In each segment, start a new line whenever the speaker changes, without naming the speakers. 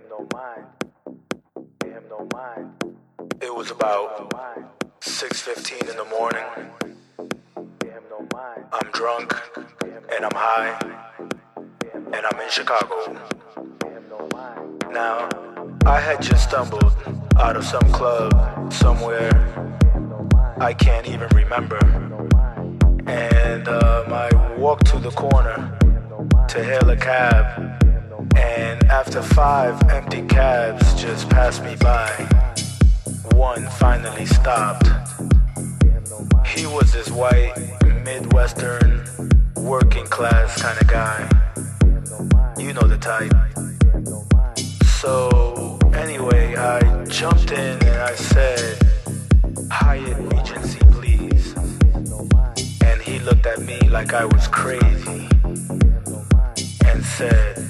him no mind. Pay him no mind. It was about 6:15 in the morning. I'm drunk and I'm high and I'm in Chicago. Now, I had just stumbled out of some club somewhere I can't even remember. And um, I walked to the corner to hail a cab and after five empty cabs just passed me by, one finally stopped. He was this white, Midwestern, working class kind of guy. You know the type. So, anyway, I jumped in and I said, Hyatt Regency, please. And he looked at me like I was crazy and said,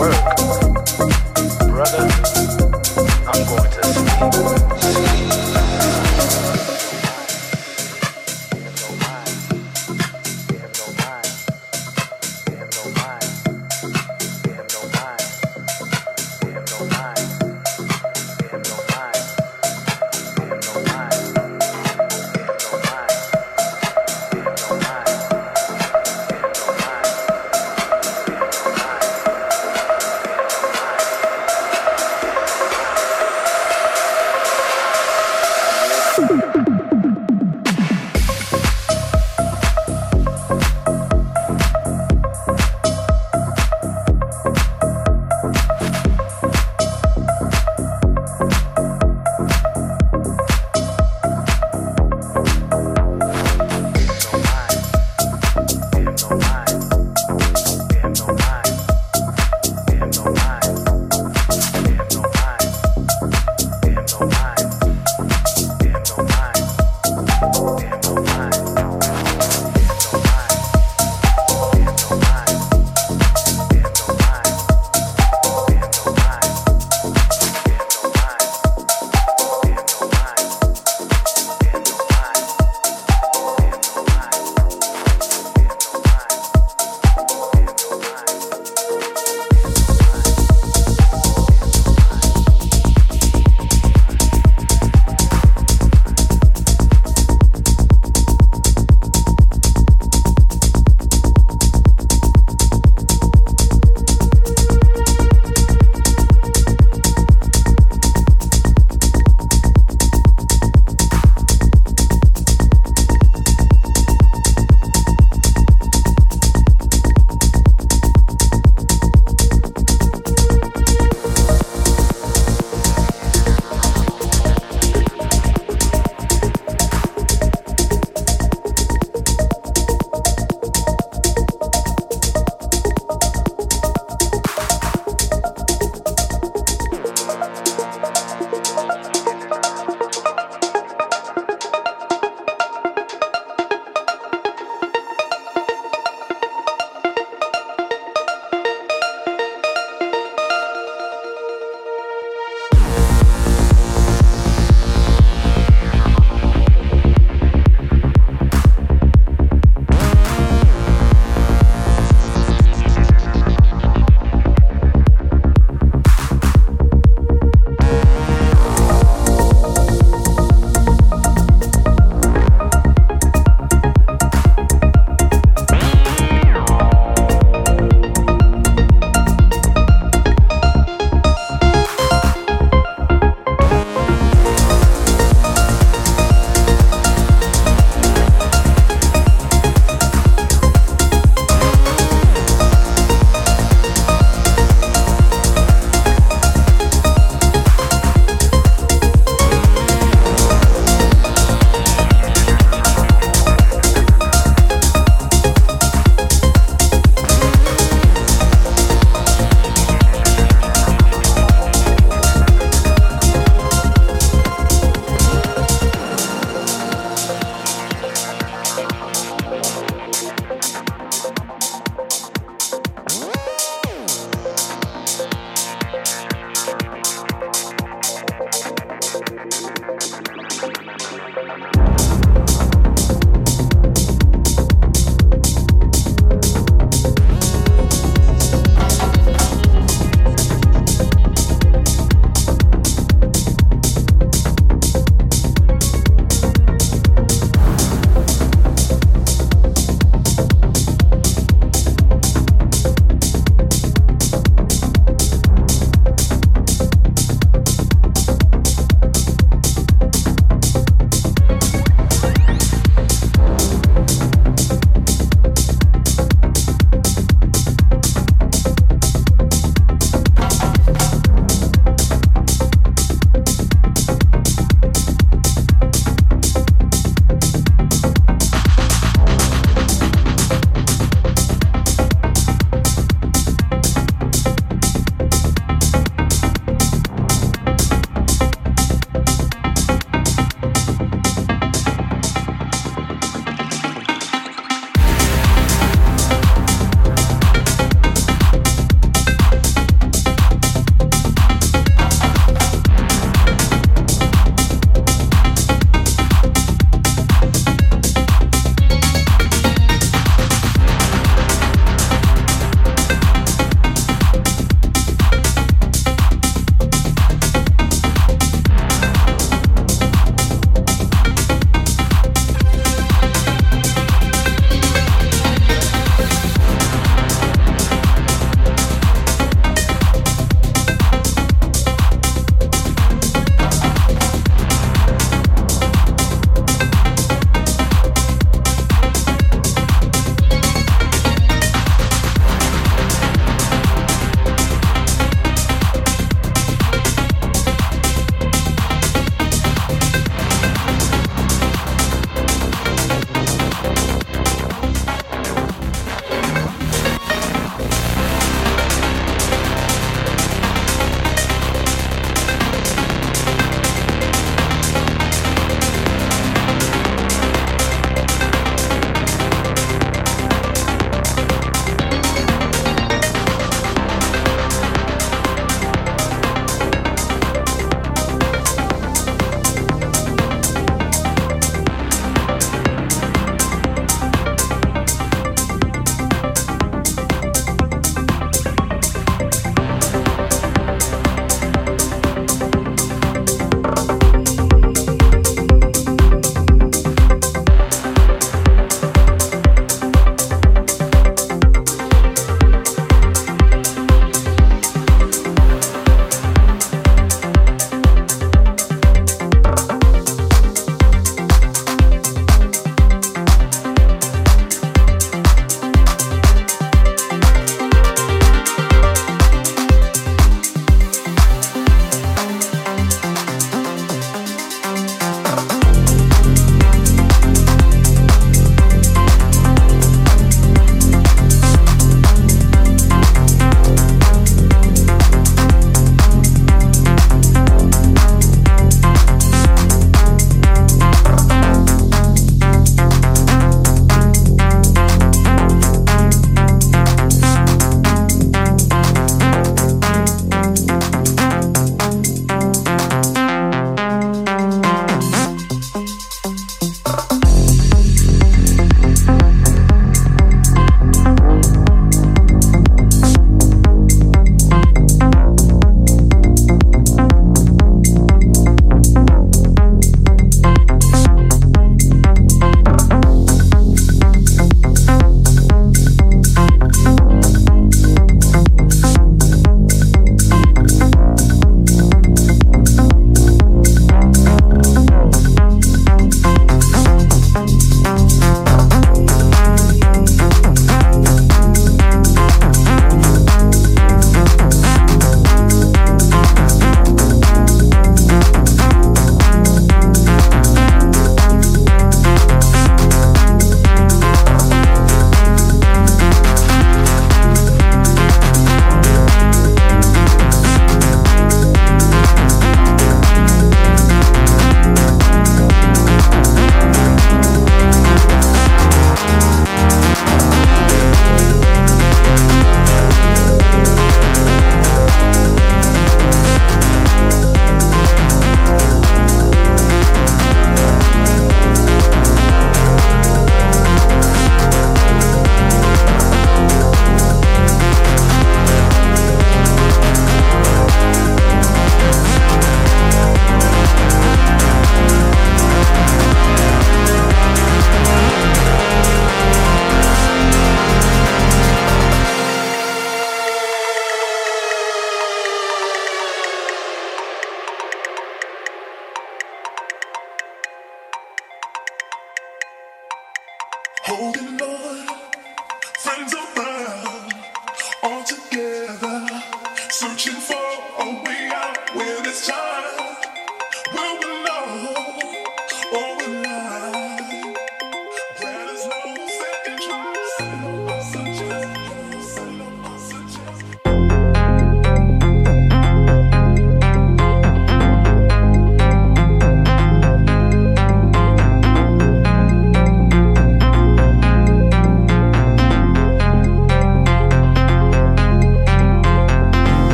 work. Brother, I'm going
to sleep.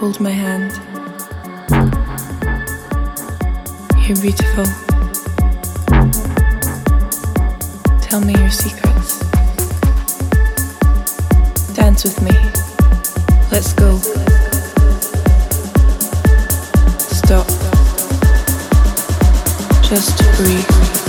Hold my hand. You're beautiful. Tell me your secrets. Dance with me. Let's go. Stop. Just breathe.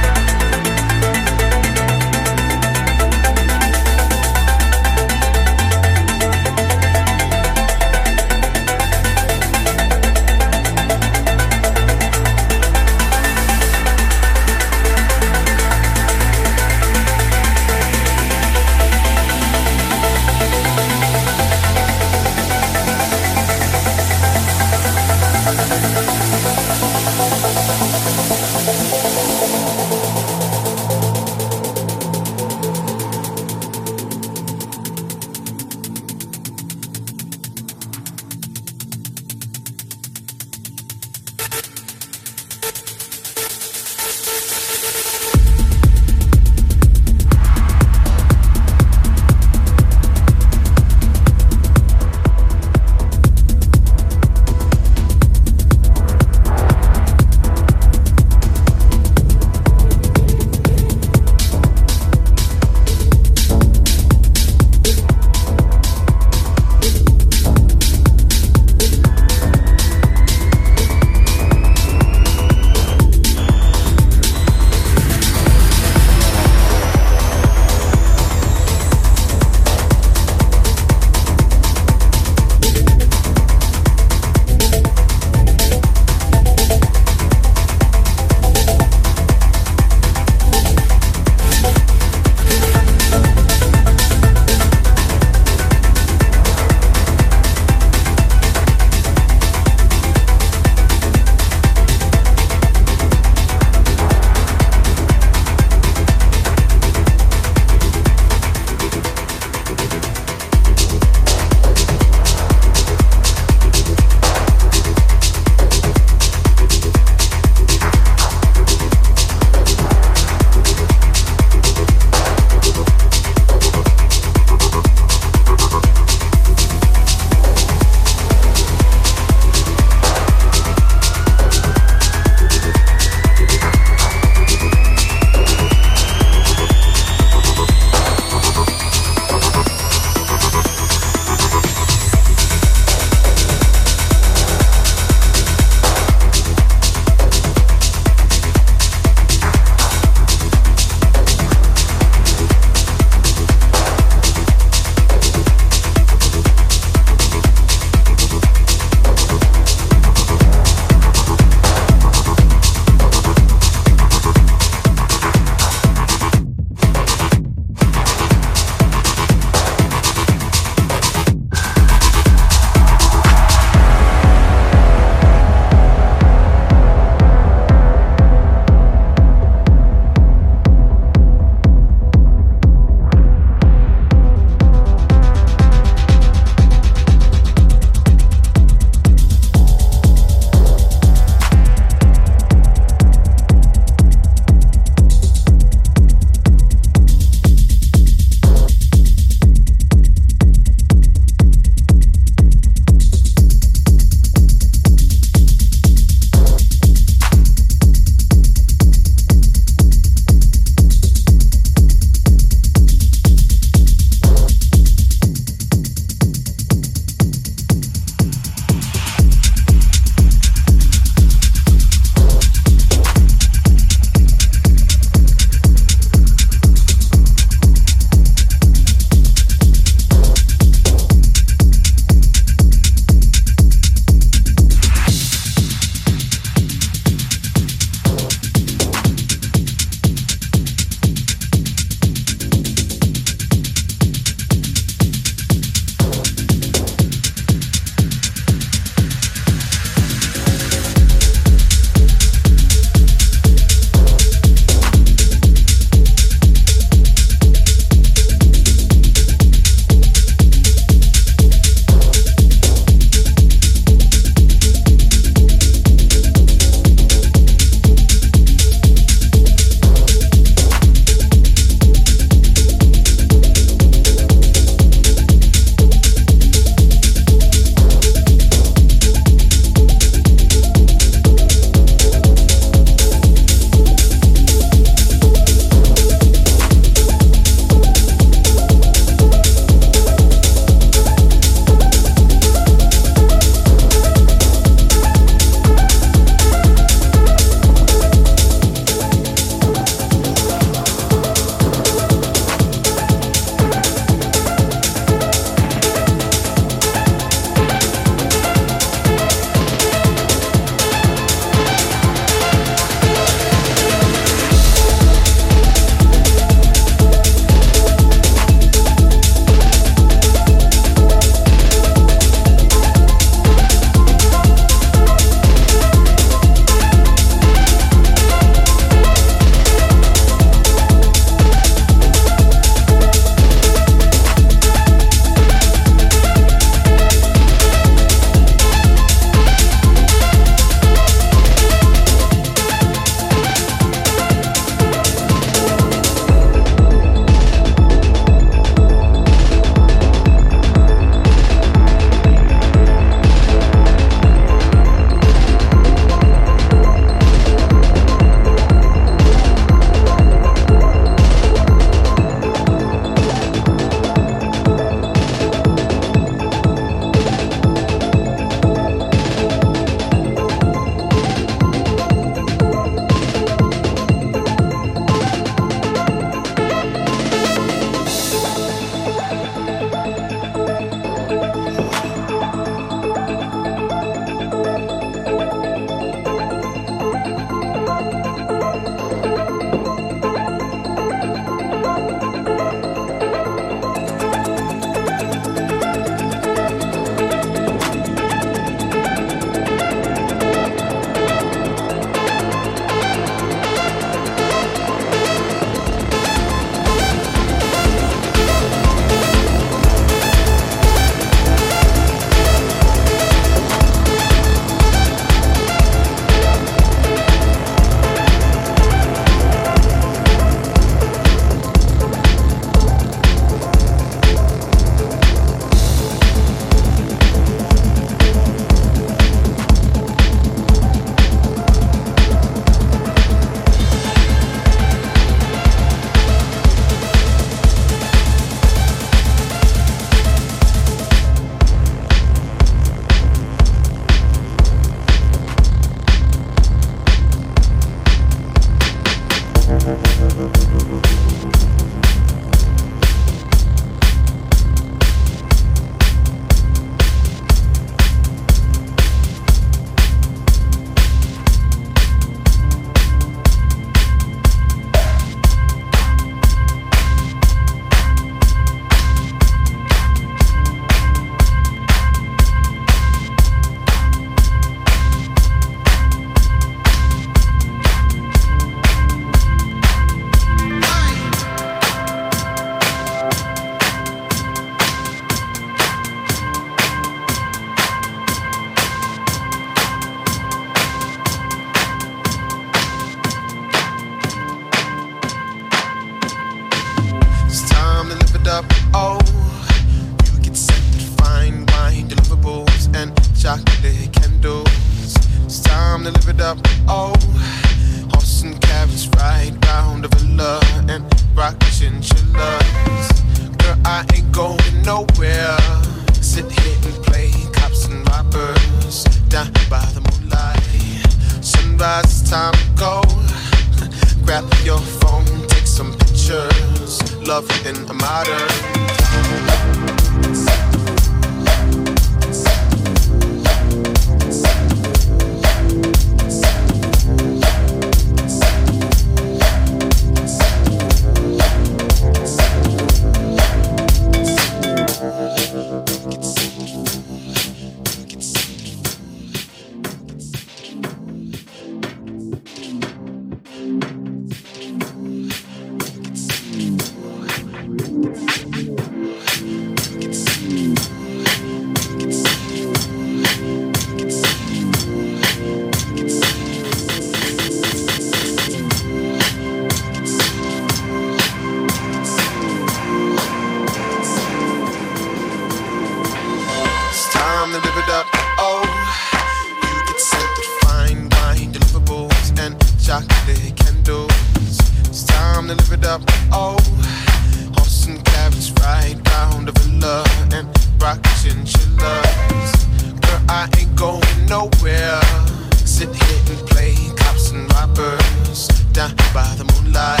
the moonlight.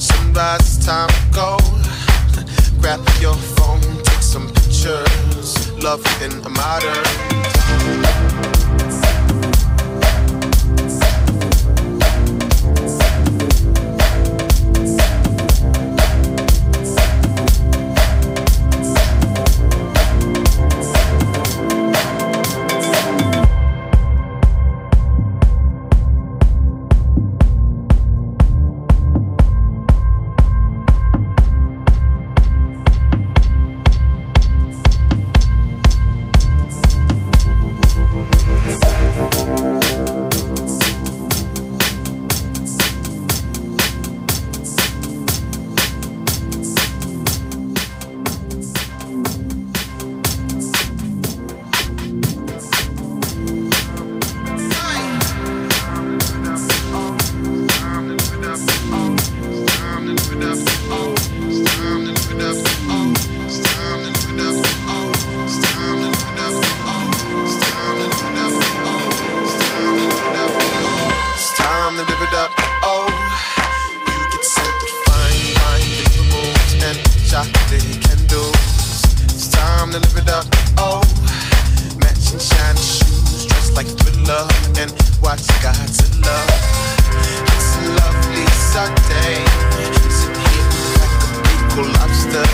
Sunrise time to go. Grab your phone, take some pictures. Love in a modern. love and watch God's love. It's a lovely Sunday. Sitting here like a big lobster,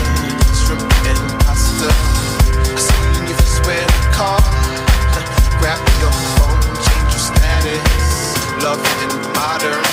shrimp and pasta. I seen you swear to call. Grab your phone, change your status. Love
and modern.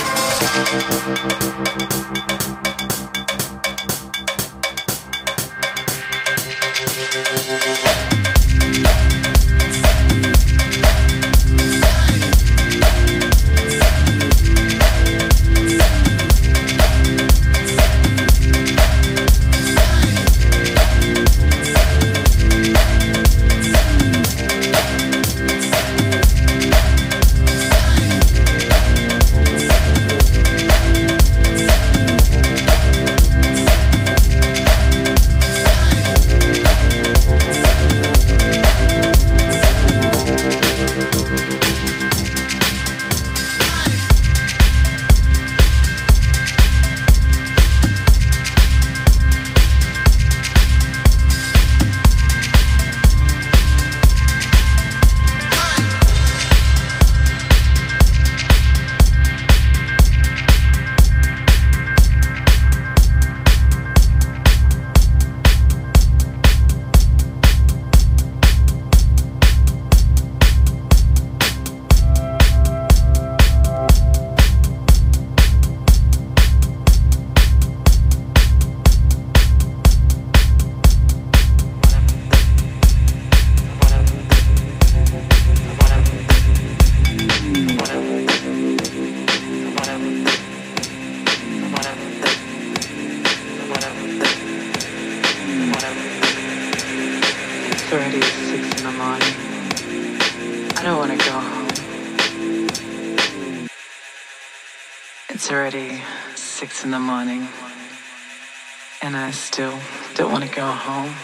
Go home.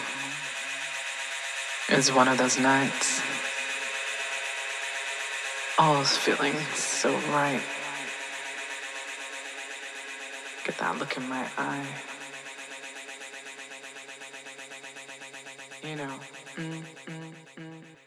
It was one of those nights. All's feeling so right. Get that look in my eye. You know. Mm, mm, mm.